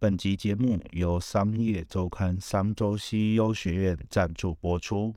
本集节目由商业周刊商周 CEO 学院赞助播出。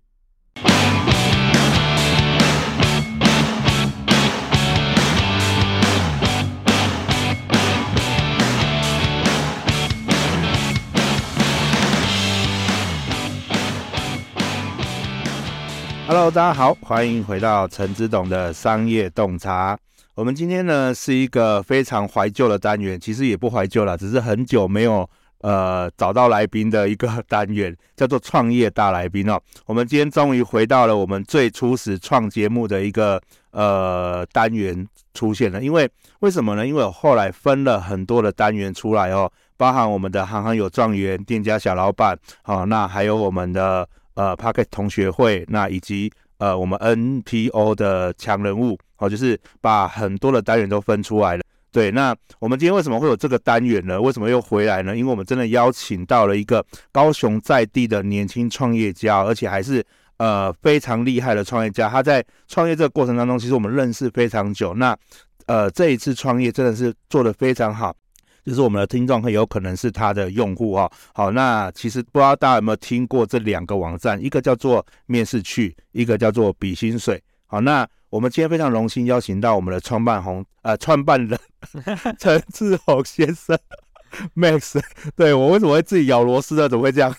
Hello，大家好，欢迎回到陈之董的商业洞察。我们今天呢是一个非常怀旧的单元，其实也不怀旧了，只是很久没有呃找到来宾的一个单元，叫做创业大来宾哦。我们今天终于回到了我们最初始创节目的一个呃单元出现了，因为为什么呢？因为我后来分了很多的单元出来哦，包含我们的行行有状元、店家小老板，好、那还有我们的呃 Pocket 同学会，那以及。呃，我们 NPO 的强人物，哦，就是把很多的单元都分出来了。对，那我们今天为什么会有这个单元呢？为什么又回来呢？因为我们真的邀请到了一个高雄在地的年轻创业家，而且还是呃非常厉害的创业家。他在创业这个过程当中，其实我们认识非常久。那呃这一次创业真的是做得非常好。就是我们的听众很有可能是他的用户哦，好，那其实不知道大家有没有听过这两个网站，一个叫做面试去，一个叫做比薪水。好，那我们今天非常荣幸邀请到我们的创办红呃创办人 陈志宏先生 Max，对，我为什么会自己咬螺丝呢？怎么会这样？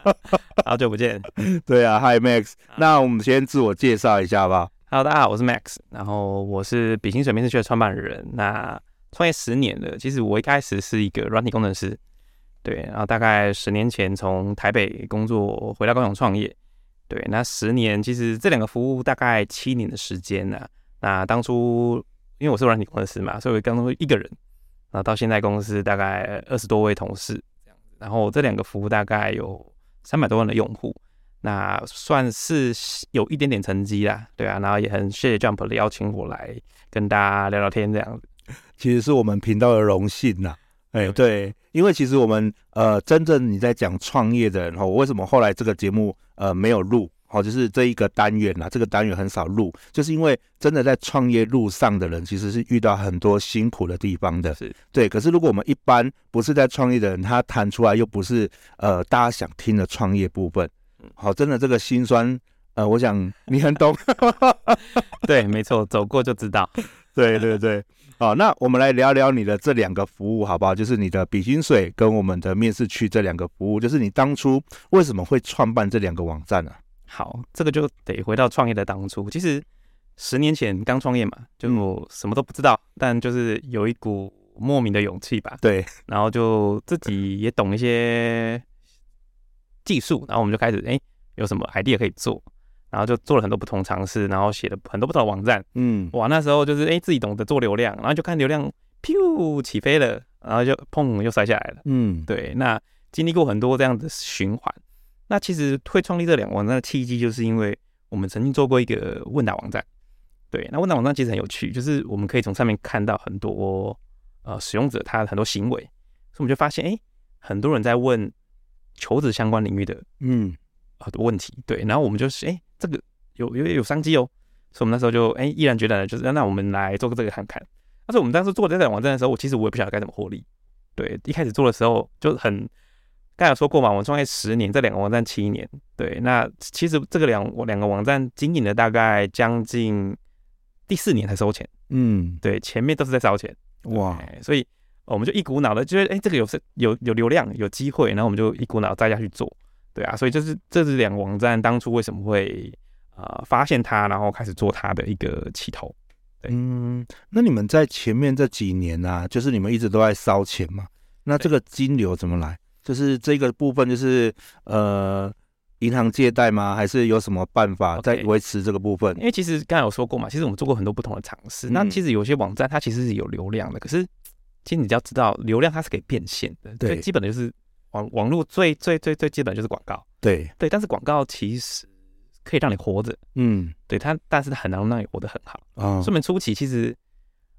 好久不见，对啊，Hi Max，那我们先自我介绍一下吧。Hello，大家好，我是 Max，然后我是比心水面试趣的创办人。那创业十年了，其实我一开始是一个软体工程师，对，然后大概十年前从台北工作回到高雄创业，对，那十年其实这两个服务大概七年的时间呢、那当初因为我是软体工程师嘛，所以我刚刚一个人，然后到现在公司大概二十多位同事这样子，然后这两个服务大概有三百多万的用户，那算是有一点点成绩啦，对啊，然后也很谢谢 Jump 的邀请我来跟大家聊聊天这样子。其实是我们频道的荣幸呐，哎，对，因为其实我们呃，真正你在讲创业的人哈，我为什么后来这个节目呃没有录？好，就是这一个单元呐，这个单元很少录，就是因为真的在创业路上的人，其实是遇到很多辛苦的地方的，是对。可是如果我们一般不是在创业的人，他谈出来又不是呃大家想听的创业部分，好，真的这个心酸，呃，我想你很懂，对，没错，走过就知道，对 对对。好，那我们来聊聊你的这两个服务，好不好？就是你的比薪水跟我们的面试区这两个服务，就是你当初为什么会创办这两个网站呢？好，这个就得回到创业的当初。其实十年前刚创业嘛，就我什么都不知道，嗯、但就是有一股莫名的勇气吧。对，然后就自己也懂一些技术，然后我们就开始，哎，有什么 idea 可以做。然后就做了很多不同尝试，然后写了很多不同的网站。嗯，哇，那时候就是哎，自己懂得做流量，然后就看流量，噗起飞了，然后就砰又摔下来了。嗯，对，那经历过很多这样的循环。那其实会创立这两个网站的契机，就是因为我们曾经做过一个问答网站。对，那问答网站其实很有趣，就是我们可以从上面看到很多呃使用者他很多行为，所以我们就发现，哎，很多人在问求职相关领域的嗯很多问题。对，然后我们就是哎。这个有有有商机哦，所以我们那时候就哎毅然决然的，就是那我们来做个这个看看。但是我们当时做这个网站的时候，我其实我也不晓得该怎么获利。对，一开始做的时候就很，刚才有说过嘛，我们创业十年，这两个网站七年。对，那其实这个两我两个网站经营了大概将近第四年才收钱。嗯，对，前面都是在烧钱。哇，所以我们就一股脑的觉得，哎，这个有有有流量，有机会，然后我们就一股脑栽下去做。对啊，所以这是这是两个网站当初为什么会呃发现它，然后开始做它的一个起头。嗯，那你们在前面这几年呢、啊，就是你们一直都在烧钱嘛？那这个金流怎么来？就是这个部分就是呃银行借贷吗？还是有什么办法在维持这个部分？Okay, 因为其实刚才有说过嘛，其实我们做过很多不同的尝试。嗯、那其实有些网站它其实是有流量的，可是其实你只要知道流量它是可以变现的，对，最基本的就是。网网络最最最最基本就是广告，对。对，但是广告其实可以让你活着，嗯，对它，但是它很难让你活得很好啊。说明初期其实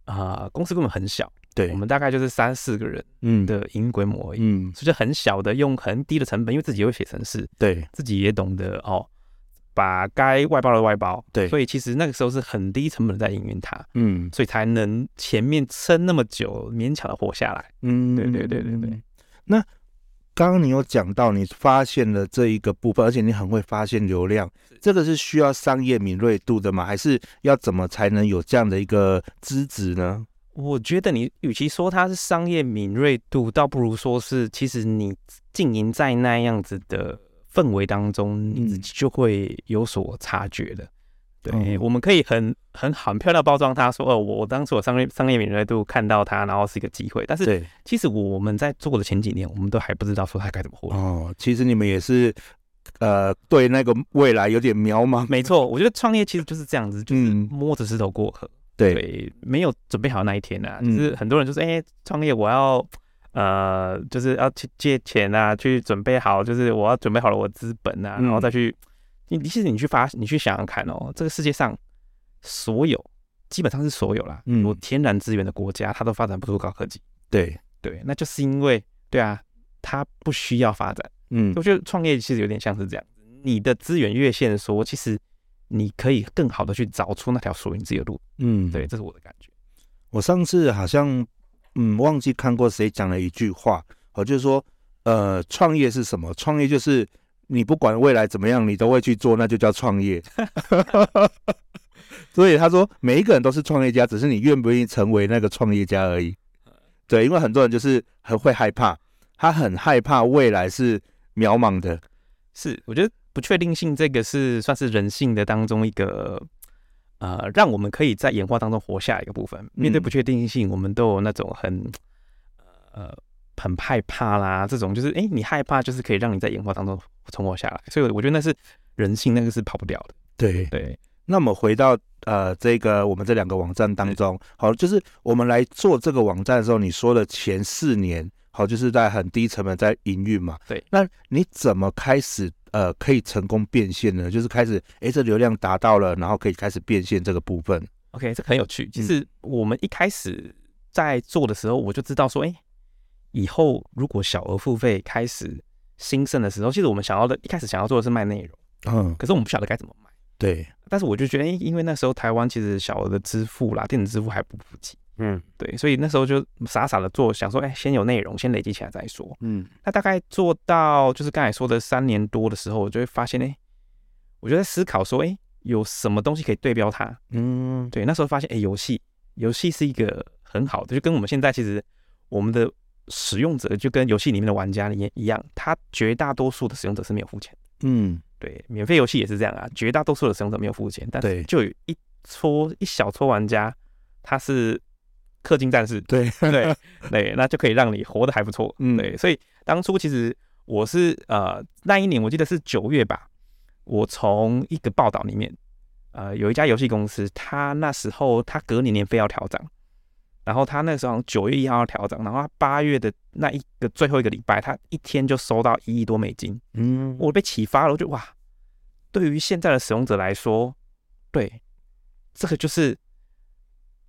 啊、呃，公司根本很小，对，我们大概就是三四个人嗯。的营运规模而已，嗯，所以就很小的用很低的成本，因为自己会写程式，对，自己也懂得哦，把该外包的外包，对，所以其实那个时候是很低成本的在营运它，嗯，所以才能前面撑那么久，勉强的活下来，嗯，对对对对对。那刚刚你有讲到，你发现了这一个部分，而且你很会发现流量，这个是需要商业敏锐度的吗？还是要怎么才能有这样的一个资质呢？我觉得你与其说它是商业敏锐度，倒不如说是其实你经营在那样子的氛围当中，你自己就会有所察觉的。对，嗯、我们可以很很很漂亮包装它，说哦，我我当初我商业商业敏锐度看到它，然后是一个机会。但是其实我们在做的前几年，我们都还不知道说它该怎么活。哦，其实你们也是呃，对那个未来有点渺茫。没错，我觉得创业其实就是这样子，就是摸着石头过河。对，对，没有准备好那一天啊。就是很多人就说，哎、欸，创业我要呃，就是要去借钱啊，去准备好，就是我要准备好了我资本啊，然后再去。你其实你去发，你去想想看哦，这个世界上所有基本上是所有啦，嗯有天然资源的国家，它都发展不出高科技。对对，那就是因为对啊，它不需要发展。嗯，我觉得创业其实有点像是这样，你的资源越限缩，其实你可以更好的去找出那条属于你自己的路。嗯，对，这是我的感觉。我上次好像嗯忘记看过谁讲了一句话，我就是说，呃，创业是什么？创业就是。你不管未来怎么样，你都会去做，那就叫创业。所以他说，每一个人都是创业家，只是你愿不愿意成为那个创业家而已。对，因为很多人就是很会害怕，他很害怕未来是渺茫的。是，我觉得不确定性这个是算是人性的当中一个呃，让我们可以在演化当中活下一个部分。面对不确定性，我们都有那种很呃。很害怕啦，这种就是哎、欸，你害怕就是可以让你在演化当中存活下来，所以我觉得那是人性，那个是跑不掉的。对对。那么回到呃这个我们这两个网站当中，好，就是我们来做这个网站的时候，你说的前四年，好，就是在很低成本在营运嘛。对。那你怎么开始呃可以成功变现呢？就是开始哎、欸，这流量达到了，然后可以开始变现这个部分。OK，这很有趣。其实我们一开始在做的时候，我就知道说，哎、欸。以后如果小额付费开始兴盛的时候，其实我们想要的，一开始想要做的是卖内容，嗯，可是我们不晓得该怎么卖。对，但是我就觉得，因为那时候台湾其实小额的支付啦，电子支付还不普及，嗯，对，所以那时候就傻傻的做，想说，哎，先有内容，先累积起来再说，嗯，那大概做到就是刚才说的三年多的时候，我就会发现，哎，我就在思考说，哎，有什么东西可以对标它？嗯，对，那时候发现，哎，游戏，游戏是一个很好的，就跟我们现在其实我们的。使用者就跟游戏里面的玩家一一样，他绝大多数的使用者是没有付钱。嗯，对，免费游戏也是这样啊，绝大多数的使用者没有付钱，但是就有一撮一小撮玩家，他是氪金战士。对对对，那就可以让你活得还不错。嗯，对，所以当初其实我是呃那一年我记得是九月吧，我从一个报道里面，呃有一家游戏公司，他那时候他隔年年费要调涨。然后他那时候九月一号调整，然后他八月的那一个最后一个礼拜，他一天就收到一亿多美金。嗯，我被启发了，我就哇，对于现在的使用者来说，对，这个就是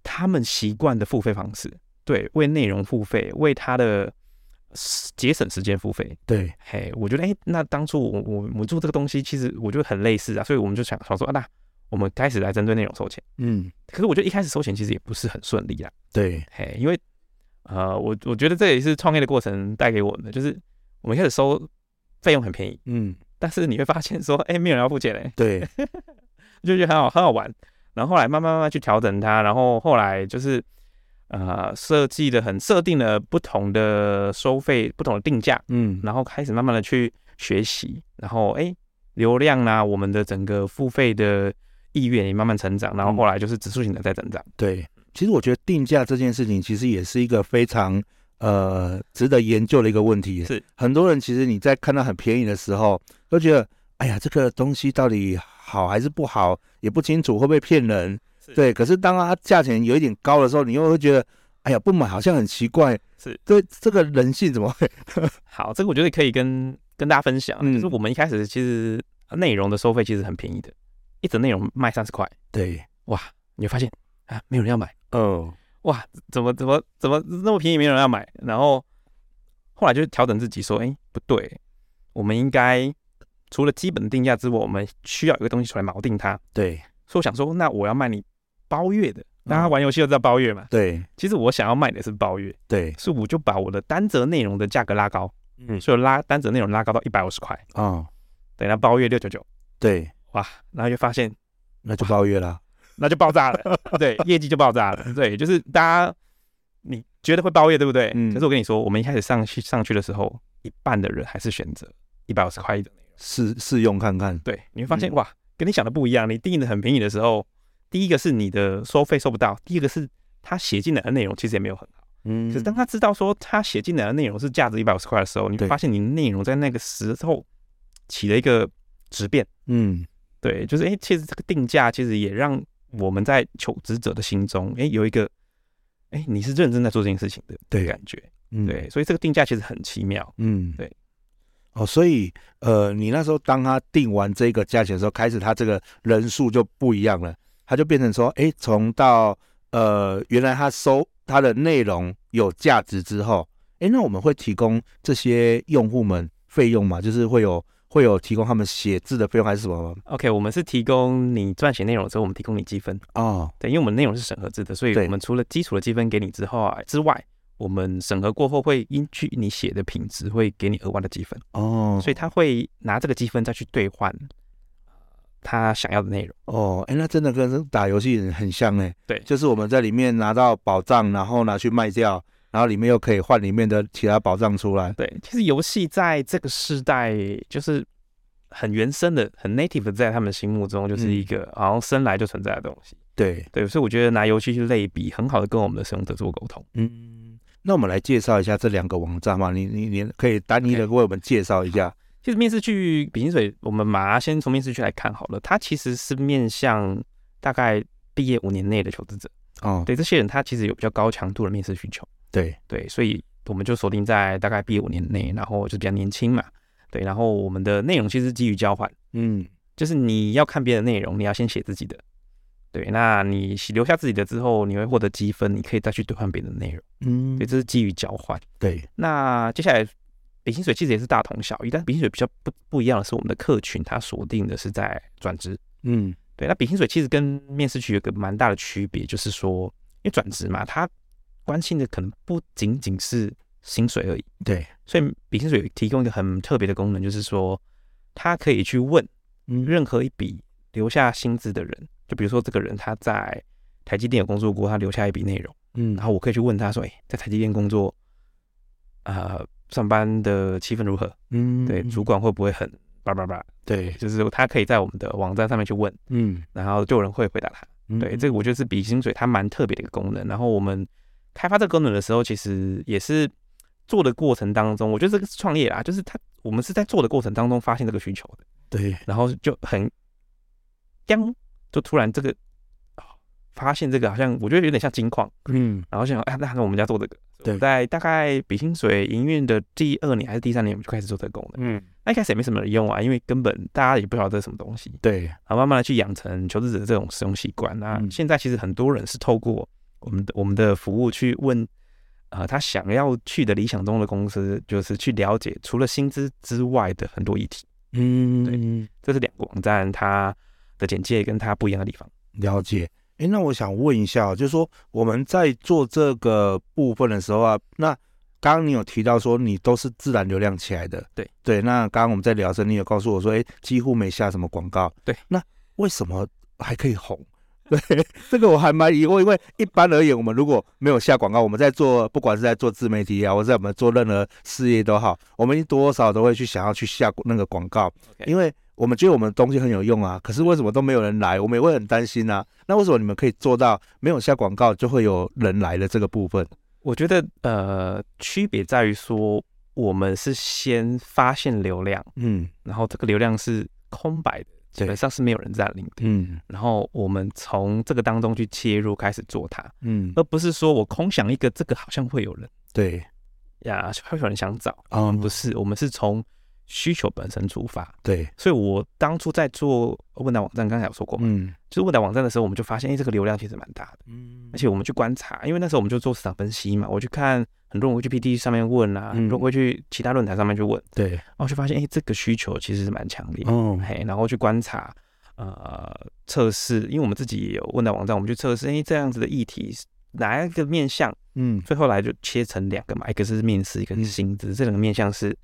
他们习惯的付费方式。对，为内容付费，为他的节省时间付费。对，嘿，我觉得哎，那当初我我我做这个东西，其实我觉得很类似啊，所以我们就想想说啊，那。我们开始来针对内容收钱，嗯，可是我觉得一开始收钱其实也不是很顺利啦，对，嘿，因为呃，我我觉得这也是创业的过程带给我们的，就是我们开始收费用很便宜，嗯，但是你会发现说，哎，没有人要付钱嘞，对，就觉得很好很好玩，然后后来慢慢慢慢去调整它，然后后来就是呃设计的很设定了不同的收费不同的定价，嗯，然后开始慢慢的去学习，然后哎流量啊，我们的整个付费的。意愿也慢慢成长，然后后来就是指数型的在增长。对，其实我觉得定价这件事情其实也是一个非常呃值得研究的一个问题。是很多人其实你在看到很便宜的时候，都觉得哎呀这个东西到底好还是不好，也不清楚会不会骗人。对，可是当它价钱有一点高的时候，你又会觉得哎呀不买好像很奇怪。是，对，这个人性怎么会？好，这个我觉得可以跟跟大家分享，嗯，就是我们一开始其实内容的收费其实很便宜的。一则内容卖三十块，对，哇，你会发现？啊，没有人要买，哦，哇，怎么怎么怎么那么便宜，没有人要买，然后后来就调整自己说，哎，不对，我们应该除了基本定价之外，我们需要有一个东西出来锚定它，对，所以我想说，那我要卖你包月的，那他玩游戏都知道包月嘛？对，其实我想要卖的是包月，对，所以我就把我的单则内容的价格拉高，嗯，所以拉单则内容拉高到一百五十块。啊，等下包月六九九，对，哇，然后就发现那就包月了，那就爆炸了，对，业绩就爆炸了，对，就是大家你觉得会包月对不对？嗯，可是我跟你说，我们一开始上去上去的时候，一半的人还是选择一百五十块的内容试试用看看，对，你会发现哇，跟你想的不一样，你定的很便宜的时候。第一个是你的收费收不到，第二个是他写进来的内容其实也没有很好，嗯，可是当他知道说他写进来的内容是价值一百五十块的时候，你会发现你内容在那个时候起了一个质变，嗯，对，就是哎、欸，其实这个定价其实也让我们在求职者的心中，哎、欸，有一个，哎、欸，你是认真在做这件事情的，对，感觉，嗯，对，所以这个定价其实很奇妙，嗯，对，哦，所以呃，你那时候当他定完这个价钱的时候，开始他这个人数就不一样了。他就变成说，哎，从到呃，原来他收他的内容有价值之后，哎，那我们会提供这些用户们费用嘛？就是会有会有提供他们写字的费用还是什么吗？OK，我们是提供你撰写内容之后，我们提供你积分哦。对，因为我们内容是审核制的，所以我们除了基础的积分给你之后啊之外，我们审核过后会依据你写的品质会给你额外的积分哦。所以他会拿这个积分再去兑换。他想要的内容哦，哎，那真的跟打游戏很像哎，对，就是我们在里面拿到宝藏，然后拿去卖掉，然后里面又可以换里面的其他宝藏出来。对，其实游戏在这个时代就是很原生的、很 native 的，在他们心目中就是一个好像生来就存在的东西。对对，所以我觉得拿游戏去类比，很好的跟我们的使用者做沟通。嗯，那我们来介绍一下这两个网站嘛，你你你可以单一的为我们介绍一下。Okay. 其实面试去比薪水，我们马上先从面试去来看好了。它其实是面向大概毕业五年内的求职者哦。对，这些人他其实有比较高强度的面试需求。对对，所以我们就锁定在大概毕业五年内，然后就比较年轻嘛。对，然后我们的内容其实基于交换，嗯，就是你要看别的内容，你要先写自己的。对，那你留下自己的之后，你会获得积分，你可以再去兑换别的内容。嗯，对，这是基于交换。对，那接下来。比薪水其实也是大同小异，但是比薪水比较不不一样的是，我们的客群它锁定的是在转职。嗯，对。那比薪水其实跟面试区有个蛮大的区别，就是说，因为转职嘛，它关心的可能不仅仅是薪水而已。对。所以比薪水提供一个很特别的功能，就是说，他可以去问任何一笔留下薪资的人，嗯，就比如说这个人他在台积电有工作过，他留下一笔内容，嗯，然后我可以去问他说，哎，在台积电工作，呃。上班的气氛如何？嗯，对，主管会不会很叭叭叭？对，就是他可以在我们的网站上面去问，嗯，然后就有人会回答他。嗯、对，这个我觉得是比薪水它蛮特别的一个功能。然后我们开发这个功能的时候，其实也是做的过程当中，我觉得这个是创业啊，就是他我们是在做的过程当中发现这个需求的。对，然后就很，当就突然这个。发现这个好像我觉得有点像金矿，嗯，然后想哎，那我们家做这个，对，在大概比薪水营运的第二年还是第三年，我们就开始做这个功能，嗯，那一开始也没什么人用啊，因为根本大家也不晓得这是什么东西，对，然后慢慢的去养成求职者的这种使用习惯。那现在其实很多人是透过我们的我们的服务去问，呃，他想要去的理想中的公司，就是去了解除了薪资之外的很多议题，嗯，对，这是两个网站它的简介跟它不一样的地方，了解。哎，那我想问一下，就是说我们在做这个部分的时候啊，那刚刚你有提到说你都是自然流量起来的，对对。那刚刚我们在聊的时候，你有告诉我说，哎，几乎没下什么广告，对。那为什么还可以红？对，这个我还蛮疑惑，因为一般而言，我们如果没有下广告，我们在做，不管是在做自媒体啊，或者在我们做任何事业都好，我们多少都会去想要去下那个广告.因为。我们觉得我们的东西很有用啊，可是为什么都没有人来？我们也会很担心啊。那为什么你们可以做到没有下广告就会有人来的这个部分？我觉得呃，区别在于说，我们是先发现流量，嗯，然后这个流量是空白的，基本上是没有人占领的，嗯，然后我们从这个当中去切入开始做它，嗯，而不是说我空想一个这个好像会有人，对。呀，会有人想找。啊，嗯，不是，我们是从。需求本身出发，对，所以我当初在做问答网站，刚才有说过嘛，嗯，就是问答网站的时候，我们就发现，哎，这个流量其实蛮大的，嗯，而且我们去观察，因为那时候我们就做市场分析嘛，我去看很多人会去 PTT 上面问啊，很多人会去其他论坛上面去问，对，然后就发现，哎，这个需求其实是蛮强烈，嗯，嘿，然后去观察，呃测试，因为我们自己也有问答网站，我们去测试，哎，这样子的议题哪一个面向？嗯，最后来就切成两个嘛，一个是面试，一个是薪资，这两个面向是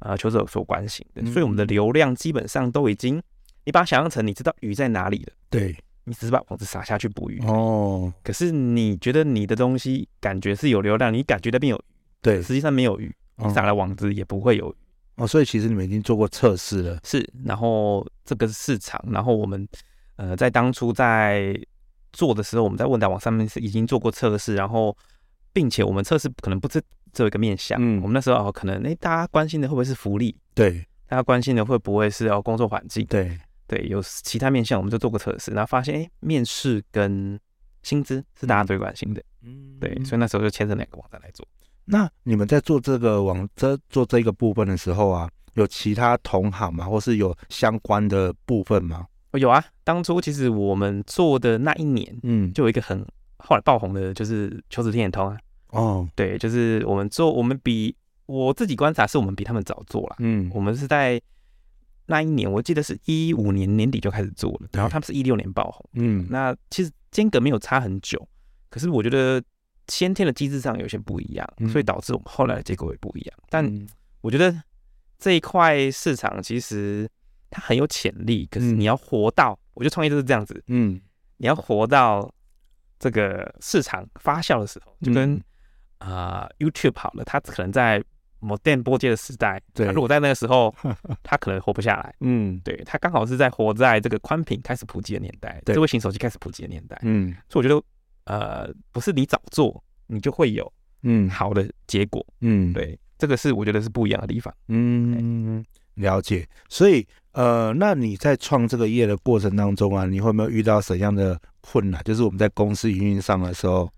呃求职所关心的，嗯、所以我们的流量基本上都已经，你把它想象成你知道鱼在哪里了，对。你只是把网子撒下去捕鱼哦，可是你觉得你的东西感觉是有流量，你感觉那边有鱼，对，实际上没有鱼，你撒了网子也不会有鱼哦。所以其实你们已经做过测试了，是。然后这个市场，然后我们呃在当初在做的时候，我们在问答网上面是已经做过测试，然后并且我们测试可能不是只有一个面向，嗯，我们那时候哦可能哎大家关心的会不会是福利？对，大家关心的会不会是要工作环境？对。对，有其他面向，我们就做个测试，然后发现，哎，面试跟薪资是大家最关心的，嗯，对，所以那时候就牵着两个网站来做。那你们在做这个网这做这个部分的时候啊，有其他同行吗？或是有相关的部分吗？有啊，当初其实我们做的那一年，嗯，就有一个很后来爆红的，就是求职天眼通啊。哦，对，就是我们做，我们比我自己观察，是我们比他们早做了，嗯，我们是在。那一年我记得是一五年年底就开始做了，然后他们是一六年爆红。嗯，那其实间隔没有差很久，可是我觉得先天的机制上有些不一样，嗯、所以导致我们后来的结果也不一样。但我觉得这一块市场其实它很有潜力，可是你要活到，我觉得创业就是这样子。嗯，你要活到这个市场发酵的时候，就跟啊、呃、YouTube 好了，它可能在。某电波接的时代，对，如果在那个时候，它可能活不下来。嗯，对，他刚好是在活在这个宽屏开始普及的年代，智慧型手机开始普及的年代。嗯，所以我觉得，呃，不是你早做，你就会有嗯好的结果。嗯，对，这个是我觉得是不一样的地方。嗯，了解。所以，呃，那你在创这个业的过程当中啊，你会没有遇到什么样的困难？就是我们在公司营运上的时候，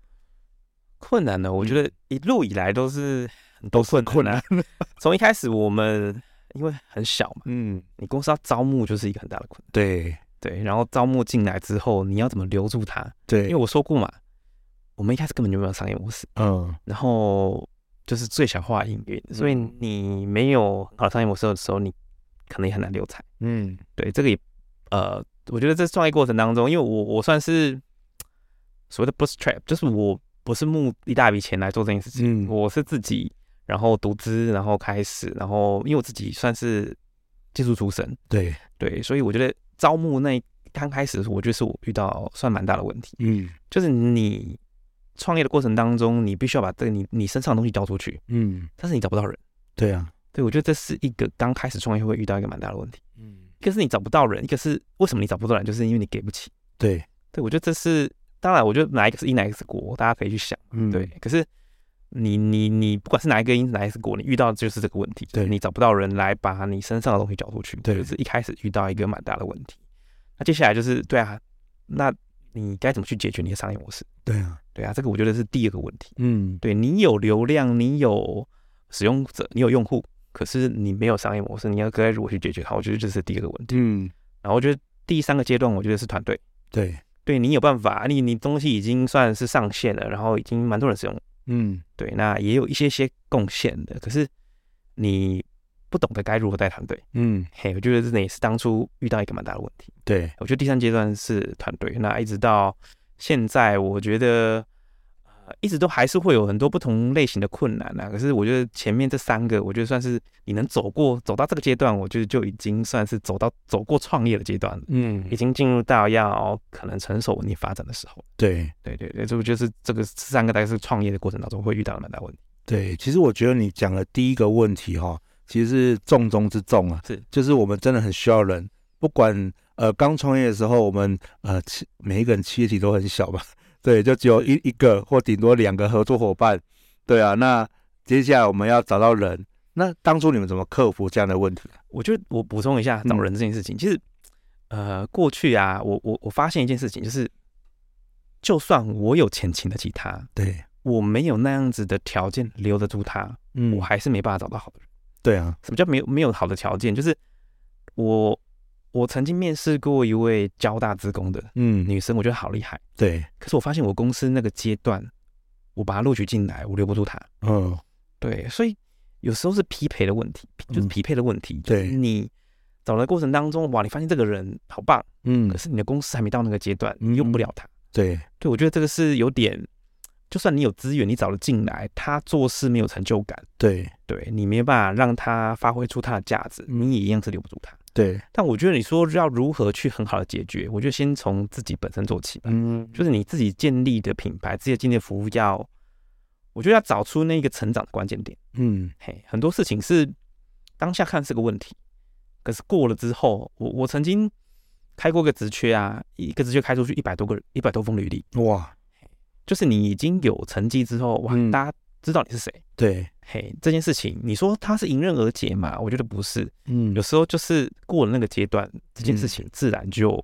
困难呢？我觉得一路以来都是。都是很困难。从一开始，我们因为很小嘛，嗯，你公司要招募就是一个很大的困难。对对，然后招募进来之后，你要怎么留住他？对，因为我说过嘛，我们一开始根本就没有商业模式，嗯，然后就是最小化营运，所以你没有好的商业模式的时候，你可能也很难留才。嗯，对，这个也呃，我觉得在创业过程当中，因为我我算是所谓的 bootstrap，就是我不是募一大笔钱来做这件事情，嗯，我是自己。然后独资，然后开始，然后因为我自己算是技术出身，对对，所以我觉得招募那刚开始的时候，我觉得是我遇到算蛮大的问题。嗯，就是你创业的过程当中，你必须要把这个你你身上的东西交出去。嗯，但是你找不到人。对啊，对，我觉得这是一个刚开始创业会遇到一个蛮大的问题。嗯，一个是你找不到人，一个是为什么你找不到人，就是因为你给不起。对对，我觉得这是当然，我觉得哪一个是因，哪一个是果，大家可以去想。嗯，对，可是。你你你不管是哪一个因，哪一个果，你遇到的就是这个问题，对，你找不到人来把你身上的东西交出去，对，就是一开始遇到一个蛮大的问题。那接下来就是，对啊，那你该怎么去解决你的商业模式？对啊，对啊，这个我觉得是第二个问题。嗯，对，你有流量，你有使用者，你有用户，可是你没有商业模式，你要该如何去解决它？我觉得这是第二个问题。嗯，然后我觉得第三个阶段，我觉得是团队。对，对你有办法，你你东西已经算是上线了，然后已经蛮多人使用。嗯，对，那也有一些些贡献的，可是你不懂得该如何带团队。嗯，嘿，我觉得这也是当初遇到一个蛮大的问题。对，我觉得第三阶段是团队，那一直到现在，我觉得。一直都还是会有很多不同类型的困难啊，可是我觉得前面这三个，我觉得算是你能走过走到这个阶段，我觉得就已经算是走到走过创业的阶段了。嗯，已经进入到要可能成熟稳定发展的时候。对，对对对，这不就是这个三个大概是创业的过程当中会遇到的蛮大问题。对，其实我觉得你讲的第一个问题哈，其实是重中之重啊，是就是我们真的很需要人，不管呃刚创业的时候，我们呃企每一个人企业体都很小吧。对，就只有一一个或顶多两个合作伙伴，对啊。那接下来我们要找到人，那当初你们怎么克服这样的问题？我觉得我补充一下找人这件事情，嗯、其实呃过去啊，我我我发现一件事情，就是就算我有钱请得起他，对我没有那样子的条件留得住他，嗯，我还是没办法找到好的人。对啊，什么叫没有没有好的条件？就是我。我曾经面试过一位交大职工的嗯女生，我觉得好厉害。对，可是我发现我公司那个阶段，我把她录取进来，我留不住她。嗯，对，所以有时候是匹配的问题，就是匹配的问题。对，你找的过程当中，哇，你发现这个人好棒，嗯，可是你的公司还没到那个阶段，你用不了他。对，对，我觉得这个是有点，就算你有资源，你找了进来，他做事没有成就感，对，对你没办法让他发挥出他的价值，你也一样是留不住他。对，但我觉得你说要如何去很好的解决，我觉得先从自己本身做起吧。嗯，就是你自己建立的品牌，自己建立的服务要，我觉得要找出那个成长的关键点。嗯，嘿，很多事情是当下看是个问题，可是过了之后，我我曾经开过个职缺啊，一个职缺开出去一百多个一百多封履历，哇，就是你已经有成绩之后，哇，嗯、大家知道你是谁。对。嘿，这件事情你说它是迎刃而解嘛？我觉得不是，嗯，有时候就是过了那个阶段，这件事情自然就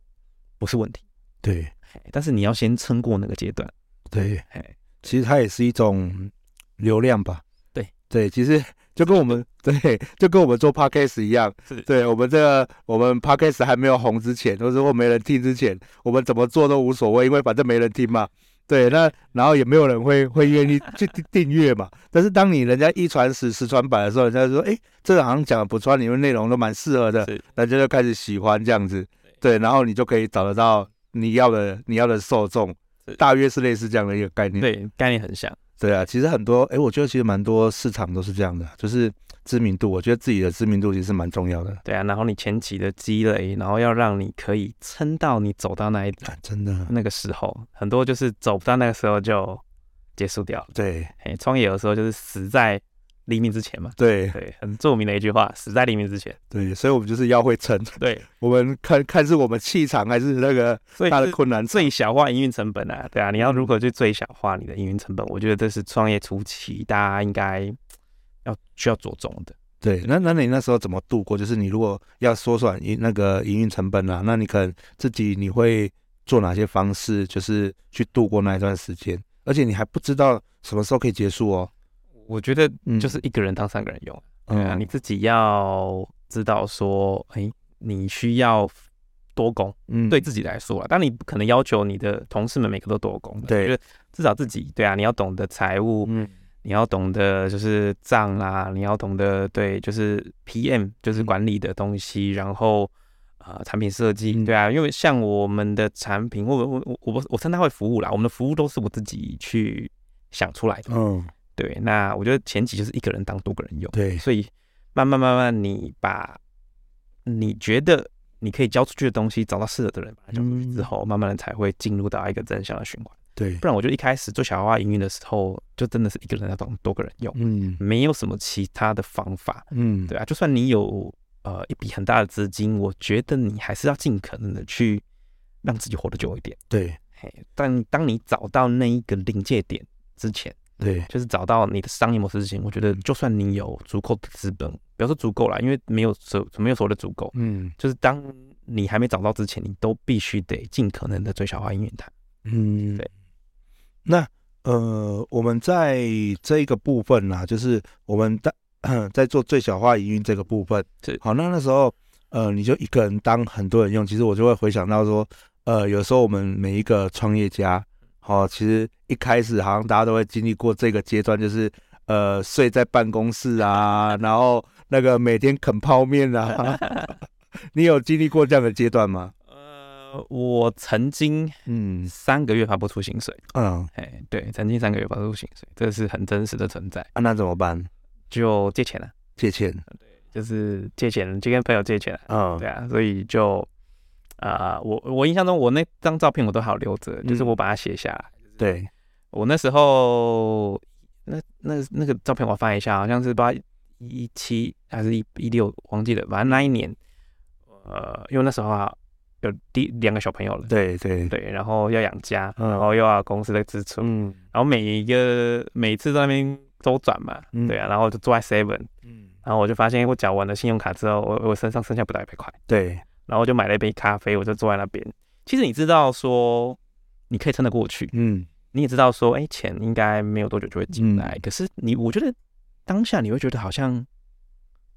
不是问题。对，但是你要先撑过那个阶段。对，嘿，其实它也是一种流量吧。对，对，其实就跟我们 对，就跟我们做 podcast 一样，是对我们这个我们 podcast 还没有红之前，或者说没人听之前，我们怎么做都无所谓，因为反正没人听嘛。对，那然后也没有人会会愿意去订阅嘛。但是当你人家一传十，十传百的时候，人家就说：“哎，这个好像讲的不错，你们内容都蛮适合的。”大家就开始喜欢这样子。对，然后你就可以找得到你要的你要的受众，大约是类似这样的一个概念。对，概念很像。对啊，其实很多哎，我觉得其实蛮多市场都是这样的，就是。知名度，我觉得自己的知名度其实蛮重要的。对啊，然后你前期的积累，然后要让你可以撑到你走到那一段，真的那个时候，很多就是走不到那个时候就结束掉了。对，哎，创业有时候就是死在黎明之前嘛。对对，很著名的一句话，死在黎明之前。对，所以我们就是要会撑。对，我们看看是我们气场还是那个大的困难，最小化营运成本啊。对啊，你要如何去最小化你的营运成本？我觉得这是创业初期大家应该要需要着重的。对，那那你那时候怎么度过？就是你如果要缩短营那个营运成本啊，那你可能自己你会做哪些方式，就是去度过那一段时间？而且你还不知道什么时候可以结束哦。我觉得就是一个人当三个人用，嗯、对啊，你自己要知道说，哎，你需要多工，嗯，对自己来说啊，但你不可能要求你的同事们每个都多工，对，就是至少自己，对啊，你要懂得财务，嗯。你要懂得就是账啦，你要懂得对，就是 PM 就是管理的东西，嗯、然后呃产品设计，嗯、对啊，因为像我们的产品，我我我我我称它为服务啦，我们的服务都是我自己去想出来的，嗯，对，那我觉得前期就是一个人当多个人用，对，所以慢慢慢慢你把你觉得你可以交出去的东西找到适合的人把它交出去之后，嗯、慢慢的才会进入到一个正向的循环。对，不然我就一开始做小花花营运的时候，就真的是一个人要当多个人用，嗯，没有什么其他的方法，嗯，对啊，就算你有呃一笔很大的资金，我觉得你还是要尽可能的去让自己活得久一点，对，嘿，但当你找到那一个临界点之前，对，就是找到你的商业模式之前，我觉得就算你有足够的资本，不要说足够啦，因为没有所没有所谓的足够，嗯，就是当你还没找到之前，你都必须得尽可能的最小化营运它，嗯，对。那呃，我们在这一个部分呢、啊，就是我们在 在做最小化营运这个部分。对好，那那时候呃，你就一个人当很多人用，其实我就会回想到说，呃，有时候我们每一个创业家，好、哦，其实一开始好像大家都会经历过这个阶段，就是呃，睡在办公室啊，然后那个每天啃泡面啊 你有经历过这样的阶段吗？我曾经嗯三个月发不出薪水，嗯，哎对，曾经三个月发不出薪水，这是很真实的存在。啊，那怎么办？就借钱了，借钱，对，就是借钱，就跟朋友借钱，嗯，对啊，所以就啊、呃，我我印象中我那张照片我都好留着，嗯、就是我把它写下来。对，我那时候那那那个照片我翻一下，好像是八一七还是一一六，忘记了，反正那一年，呃，因为那时候啊。有第两个小朋友了，对对。对，然后要养家，然后又要公司的支出，嗯，然后每一个每次在那边周转嘛，对啊，然后就坐在 seven，嗯，然后我就发现我缴完了信用卡之后，我我身上剩下不到一百块，对，然后我就买了一杯咖啡，我就坐在那边。其实你知道说你可以撑得过去，嗯，你也知道说，哎，钱应该没有多久就会进来，可是你我觉得当下你会觉得好像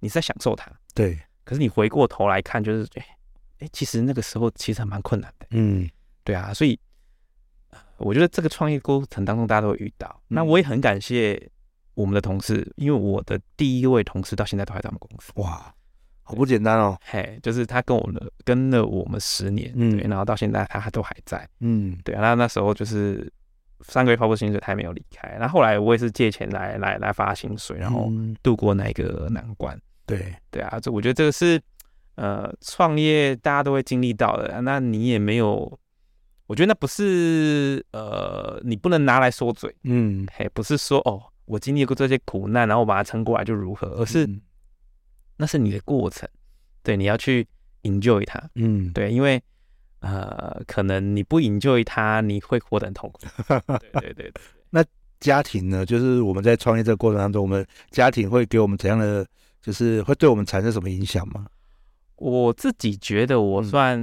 你是在享受它，对，可是你回过头来看，就是哎。哎，其实那个时候其实还蛮困难的，嗯，对啊，所以我觉得这个创业过程当中大家都会遇到。嗯、那我也很感谢我们的同事，因为我的第一位同事到现在都还在我们公司。哇，好不简单哦。嘿，就是他跟我们跟了我们十年，嗯，对，然后到现在他还都还在，嗯，对啊。那那时候就是三个月发布薪水，他还没有离开。那后来我也是借钱来来来发薪水，然后度过那个难关。对对啊，这我觉得这个是呃创业大家都会经历到的。那你也没有，我觉得那不是呃你不能拿来说嘴，嗯，嘿，不是说哦我经历过这些苦难，然后我把它撑过来就如何，而是。那是你的过程，对，你要去 enjoy 它，嗯，对，因为呃，可能你不 enjoy 它，你会活得很痛苦。对对对对。那家庭呢？就是我们在创业这个过程当中，我们家庭会给我们怎样的，就是会对我们产生什么影响吗？我自己觉得我算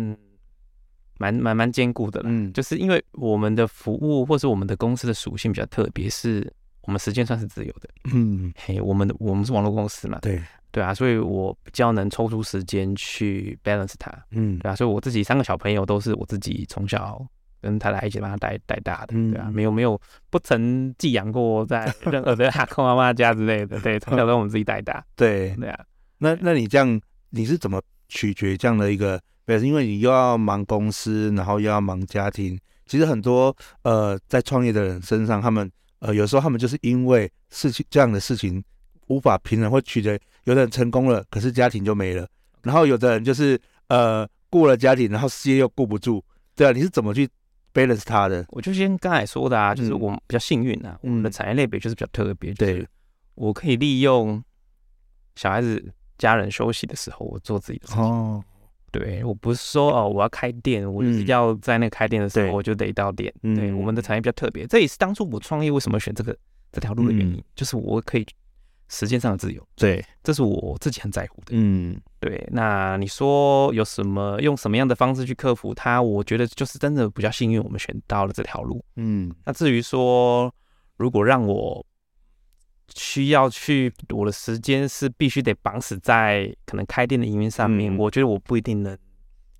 蛮蛮蛮坚固的了，嗯，就是因为我们的服务或是我们的公司的属性比较特别，是我们时间算是自由的，嗯，嘿，我们的我们是网络公司嘛，对。对啊，所以我比较能抽出时间去 balance 他，嗯，对啊，所以我自己三个小朋友都是我自己从小跟太太一起把他带带大的，嗯，对啊，没有没有不曾寄养过在 任何的阿公阿妈家之类的，对，从小都我们自己带大，对对啊，那那你这样你是怎么取决这样的一个 balance？因为你又要忙公司，然后又要忙家庭，其实很多呃在创业的人身上，他们呃有时候他们就是因为事情这样的事情。无法平衡，会取得有的人成功了，可是家庭就没了；然后有的人就是呃顾了家庭，然后事业又顾不住。对啊，你是怎么去 balance 他的？我就先刚才说的啊，就是我们比较幸运啊，嗯、我们的产业类别就是比较特别。对，我可以利用小孩子、家人休息的时候，我做自己的事情。哦，对我不是说哦，我要开店，我就是要在那个开店的时候，我就得到店。对，对，我们的产业比较特别，这也是当初我创业为什么选这个这条路的原因，嗯、就是我可以。时间上的自由，对，这是我自己很在乎的。嗯，对。那你说有什么用什么样的方式去克服它？我觉得就是真的比较幸运，我们选到了这条路。嗯，那至于说，如果让我需要去，我的时间是必须得绑死在可能开店的营运上面，嗯，我觉得我不一定能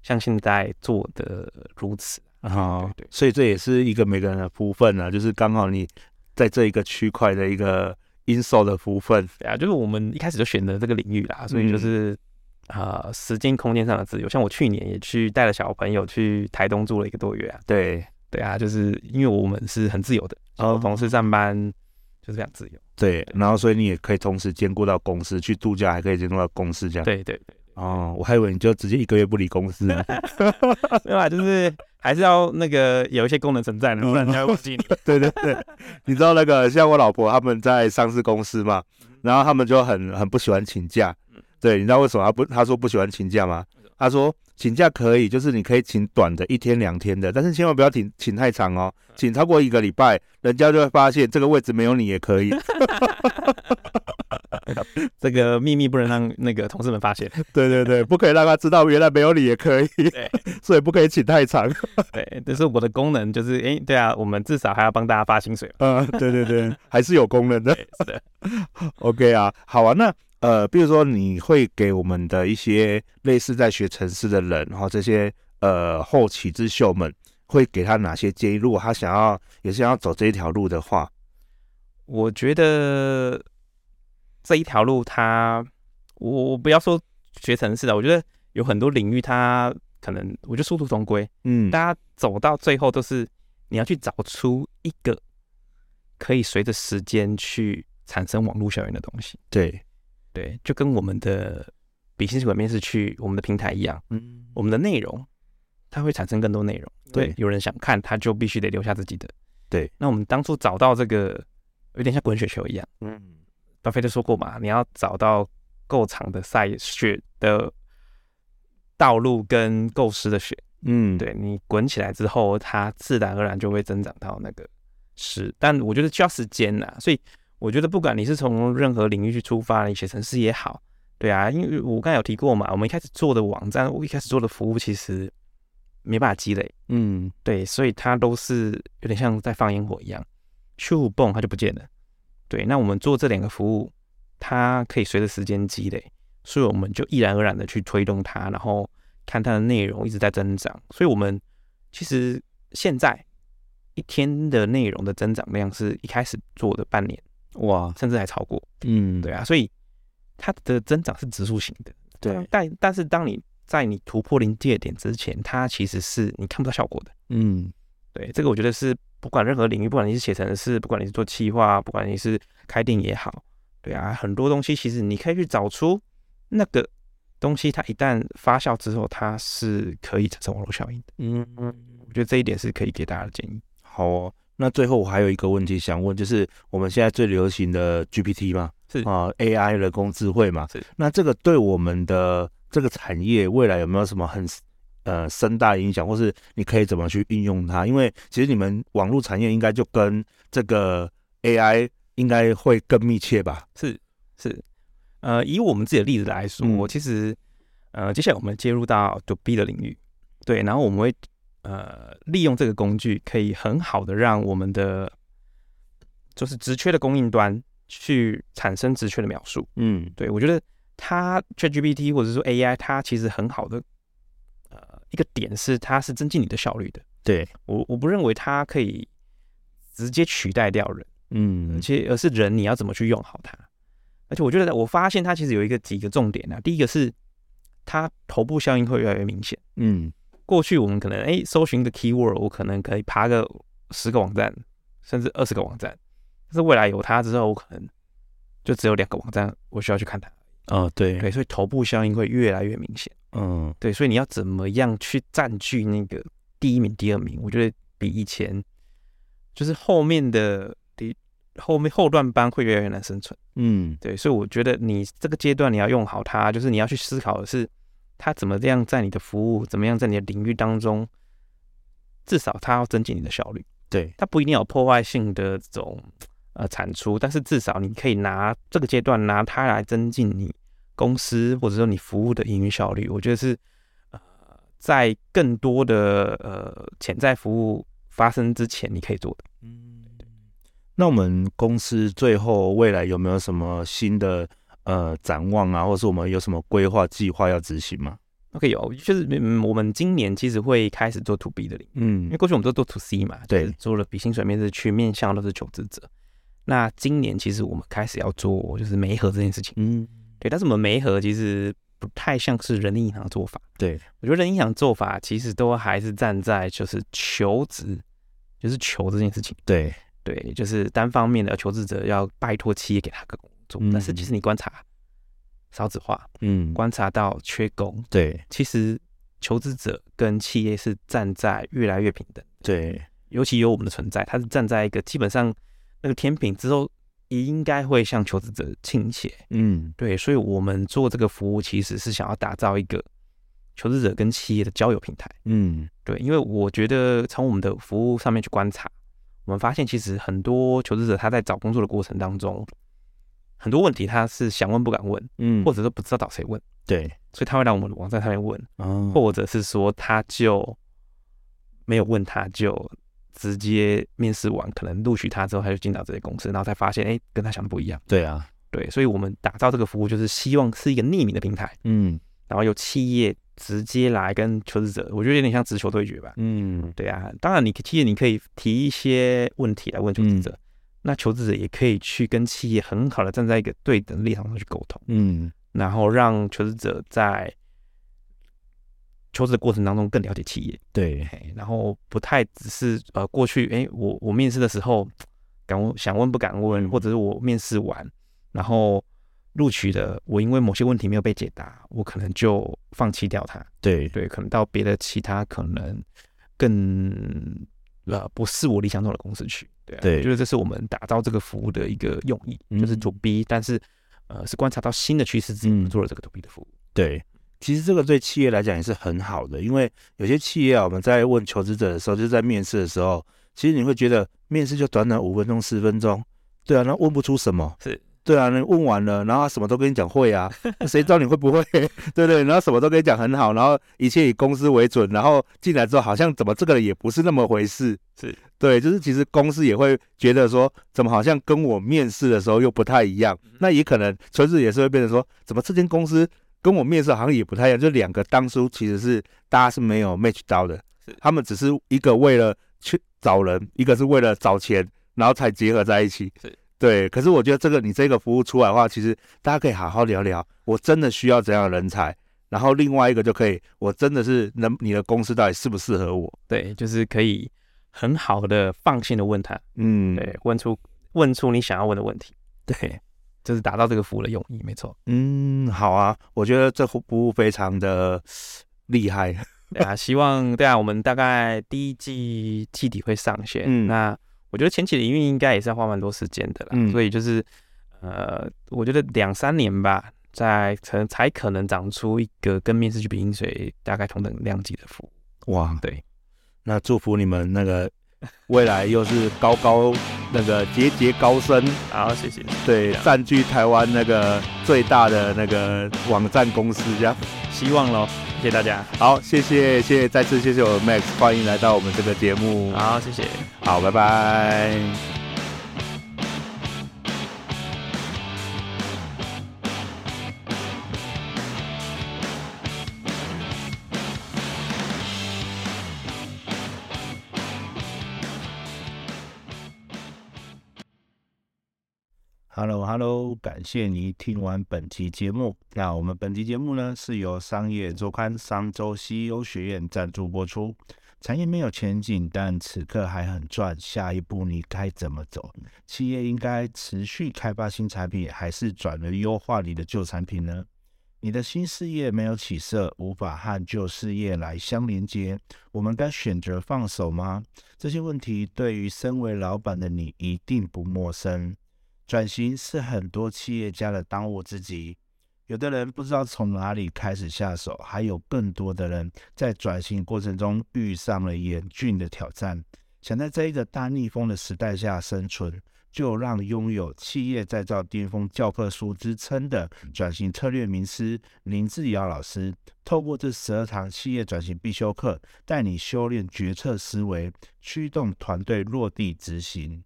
像现在做的如此。啊，对，对，所以这也是一个每个人的福分啊，就是刚好你在这一个区块的一个。因素的福分，对啊，就是我们一开始就选择这个领域啦，所以就是啊、呃，时间空间上的自由。像我去年也去带了小朋友去台东住了一个多月啊。对，对啊，就是因为我们是很自由的，然后同事上班就是非常自由。对，然后所以你也可以同时兼顾到公司，去度假还可以兼顾到公司这样。对对对。哦，我还以为你就直接一个月不理公司呢。没有啊，就是。还是要那个有一些功能存在的，不然人家会忘记你。对对对，你知道那个像我老婆他们在上市公司嘛，然后他们就很很不喜欢请假。对，你知道为什么他不？他说不喜欢请假吗？他说请假可以，就是你可以请短的一天两天的，但是千万不要请请太长哦，请超过一个礼拜，人家就会发现这个位置没有你也可以。这个秘密不能让那个同事们发现。对对对，不可以让他知道原来没有你也可以。对，所以不可以请太长。对，但是我的功能，就是哎，对啊，我们至少还要帮大家发薪水。嗯，对对对，还是有功能的。是的。OK 啊，好啊，那呃，比如说你会给我们的一些类似在学城市的人，然后这些呃后起之秀们，会给他哪些建议？如果他想要也是想要走这一条路的话，我觉得。这一条路它，它我我不要说学城市的，我觉得有很多领域，他可能我觉得殊途同归。嗯，大家走到最后都是你要去找出一个可以随着时间去产生网络效应的东西。对，对，就跟我们的比心血管面试去我们的平台一样。嗯，我们的内容它会产生更多内容。对，有人想看，他就必须得留下自己的。对，那我们当初找到这个，有点像滚雪球一样。嗯。巴菲特说过嘛，你要找到够长的赛雪的道路跟够湿的雪，嗯，对，你滚起来之后，它自然而然就会增长到那个湿。但我觉得需要时间呐，所以我觉得不管你是从任何领域去出发，你写程式也好，对啊，因为我刚才有提过嘛，我们一开始做的网站，我一开始做的服务其实没办法积累，嗯，对，所以它都是有点像在放烟火一样，咻嘣，它就不见了。对，那我们做这两个服务，它可以随着时间积累，所以我们就毅然而然的去推动它，然后看它的内容一直在增长。所以，我们其实现在一天的内容的增长量是一开始做的半年，哇，甚至还超过。嗯，对啊，所以它的增长是指数型的，对，但但是当你在你突破临界点之前，它其实是你看不到效果的。嗯，对，这个我觉得是不管任何领域，不管你是写程式，不管你是做企划，不管你是开店也好，对啊，很多东西其实你可以去找出那个东西，它一旦发酵之后，它是可以产生网络效应的。嗯嗯，我觉得这一点是可以给大家的建议。好哦，那最后我还有一个问题想问，就是我们现在最流行的 GPT 嘛，是啊，AI 人工智慧嘛，是。那这个对我们的这个产业未来有没有什么很呃深大影响，或是你可以怎么去运用它？因为其实你们网络产业应该就跟这个 AI 应该会更密切吧？是是，呃，以我们自己的例子来说，我、嗯、其实呃，接下来我们接入到 To B 的领域，对，然后我们会。呃，利用这个工具，可以很好的让我们的就是直缺的供应端去产生直缺的描述。嗯，对，我觉得它 ChatGPT 或者说 AI，它其实很好的呃一个点是，它是增进你的效率的。对，我我不认为它可以直接取代掉人。嗯，而且而是人你要怎么去用好它。而且我觉得我发现它其实有一个几个重点啊，第一个是它头部效应会越来越明显。嗯。过去我们可能哎、欸，搜寻一个 keyword，我可能可以爬个十个网站，甚至二十个网站。但是未来有它之后，我可能就只有两个网站，我需要去看它。哦，对对，所以头部效应会越来越明显。嗯，对，所以你要怎么样去占据那个第一名、第二名？我觉得比以前就是后面的第后面后段班会越来越难生存。嗯，对，所以我觉得你这个阶段你要用好它，就是你要去思考的是。它怎么样在你的服务，怎么样在你的领域当中，至少他要增进你的效率。对，他不一定有破坏性的这种呃产出，但是至少你可以拿这个阶段拿它来增进你公司或者说你服务的营运效率。我觉得是呃在更多的呃潜在服务发生之前，你可以做的。嗯，那我们公司最后未来有没有什么新的？呃，展望啊，或是我们有什么规划计划要执行吗？OK，有，就是嗯，我们今年其实会开始做 To B 的领域，嗯，因为过去我们都做 To C 嘛，对，做了比薪水面试去面向都是求职者。那今年其实我们开始要做就是媒合这件事情，嗯，对，但是我们媒合其实不太像是人力银行的做法，对，我觉得人力银行做法其实都还是站在就是求职，就是求这件事情，对，对，就是单方面的求职者要拜托企业给他个工。但是其实你观察少子化，嗯，观察到缺工，对，其实求职者跟企业是站在越来越平等，对，尤其有我们的存在，它是站在一个基本上那个天平之后，也应该会向求职者倾斜，嗯，对，所以我们做这个服务其实是想要打造一个求职者跟企业的交友平台，嗯，对，因为我觉得从我们的服务上面去观察，我们发现其实很多求职者他在找工作的过程当中。很多问题他是想问不敢问，嗯，或者说不知道找谁问，对，所以他会来我们的网站上面问，哦，或者是说他就没有问，他就直接面试完，可能录取他之后，他就进到这些公司，然后才发现，哎，跟他想的不一样。对啊，对，所以我们打造这个服务，就是希望是一个匿名的平台，嗯，然后有企业直接来跟求职者，我觉得有点像直球对决吧，嗯，对啊，当然你企业你可以提一些问题来问求职者。嗯那求职者也可以去跟企业很好的站在一个对等的立场上去沟通，嗯，然后让求职者在求职的过程当中更了解企业，对，然后不太只是呃过去，哎，我我面试的时候敢问想问不敢问，或者是我面试完然后录取的，我因为某些问题没有被解答，我可能就放弃掉它，对。对，可能到别的其他可能更。呃，不是我理想中的公司去，对、啊，对，我觉得这是我们打造这个服务的一个用意，嗯、就是 To B，但是呃，是观察到新的趋势之后做了这个 To B 的服务。对，其实这个对企业来讲也是很好的，因为有些企业啊，我们在问求职者的时候，就是在面试的时候，其实你会觉得面试就短短五分钟、十分钟，对啊，那问不出什么。是。对啊，你问完了，然后他什么都跟你讲会啊，谁知道你会不会？对对，对，然后什么都跟你讲很好，然后一切以公司为准，然后进来之后好像怎么这个人也不是那么回事，是。对，就是其实公司也会觉得说，怎么好像跟我面试的时候又不太一样，那也可能纯粹也是会变成说，怎么这间公司跟我面试好像也不太一样，就两个当初其实是大家是没有 match 到的，他们只是一个为了去找人，一个是为了找钱，然后才结合在一起。对，可是我觉得这个你这个服务出来的话，其实大家可以好好聊聊，我真的需要怎样的人才，然后另外一个就可以，我真的是能你的公司到底适不适合我？对，就是可以很好的放心的问他，嗯，对，问出问出你想要问的问题，对，就是达到这个服务的用意，没错。嗯，好啊，我觉得这服务非常的厉害。对啊，希望对啊，我们大概第一季季底会上线。嗯，那我觉得前期的营运应该也是要花蛮多时间的啦。嗯，所以就是呃，我觉得两三年吧，在才才可能长出一个跟面试去比薪水大概同等量级的服务。哇，对，那祝福你们那个未来又是高高那个节节高升。好，谢谢。对，占据台湾那个最大的那个网站公司这样，希望喽。谢谢大家，好，谢谢，谢谢，再次谢谢我 Max，欢迎来到我们这个节目，好，谢谢，好，拜拜。Hello，Hello，感谢你听完本期节目。那我们本期节目呢，是由商业周刊商周 CEO 学院赞助播出。产业没有前景，但此刻还很赚。下一步你该怎么走？企业应该持续开发新产品，还是转而优化你的旧产品呢？你的新事业没有起色，无法和旧事业来相连接，我们该选择放手吗？这些问题对于身为老板的你一定不陌生。转型是很多企业家的当务之急，有的人不知道从哪里开始下手，还有更多的人在转型过程中遇上了严峻的挑战。想在这一个大逆风的时代下生存，就让拥有“企业再造巅峰教科书”之称的转型策略名师林志尧老师，透过这十二堂企业转型必修课，带你修炼决策思维，驱动团队落地执行。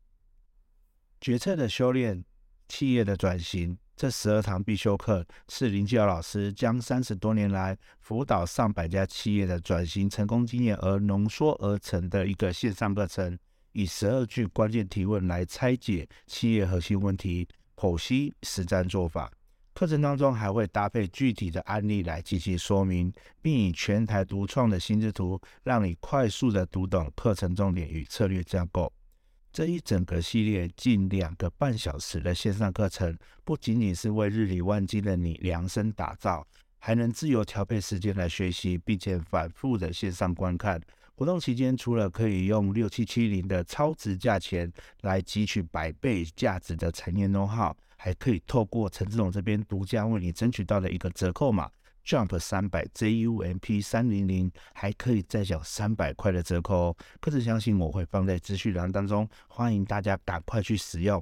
决策的修炼，企业的转型，这十二堂必修课是林志尧老师将三十多年来辅导上百家企业的转型成功经验而浓缩而成的一个线上课程，以十二句关键提问来拆解企业核心问题，剖析实战做法。课程当中还会搭配具体的案例来进行说明，并以全台独创的心智图，让你快速的读懂课程重点与策略架构。这一整个系列近两个半小时的线上课程，不仅仅是为日理万机的你量身打造，还能自由调配时间来学习，并且反复的线上观看。活动期间，除了可以用六七七零的超值价钱来汲取百倍价值的产业 know-how，还可以透过陈志龙这边独家为你争取到的一个折扣码。Jump 三百 JUMP 三零零还可以再享三百块的折扣哦，课程详情我会放在资讯栏当中，欢迎大家赶快去使用。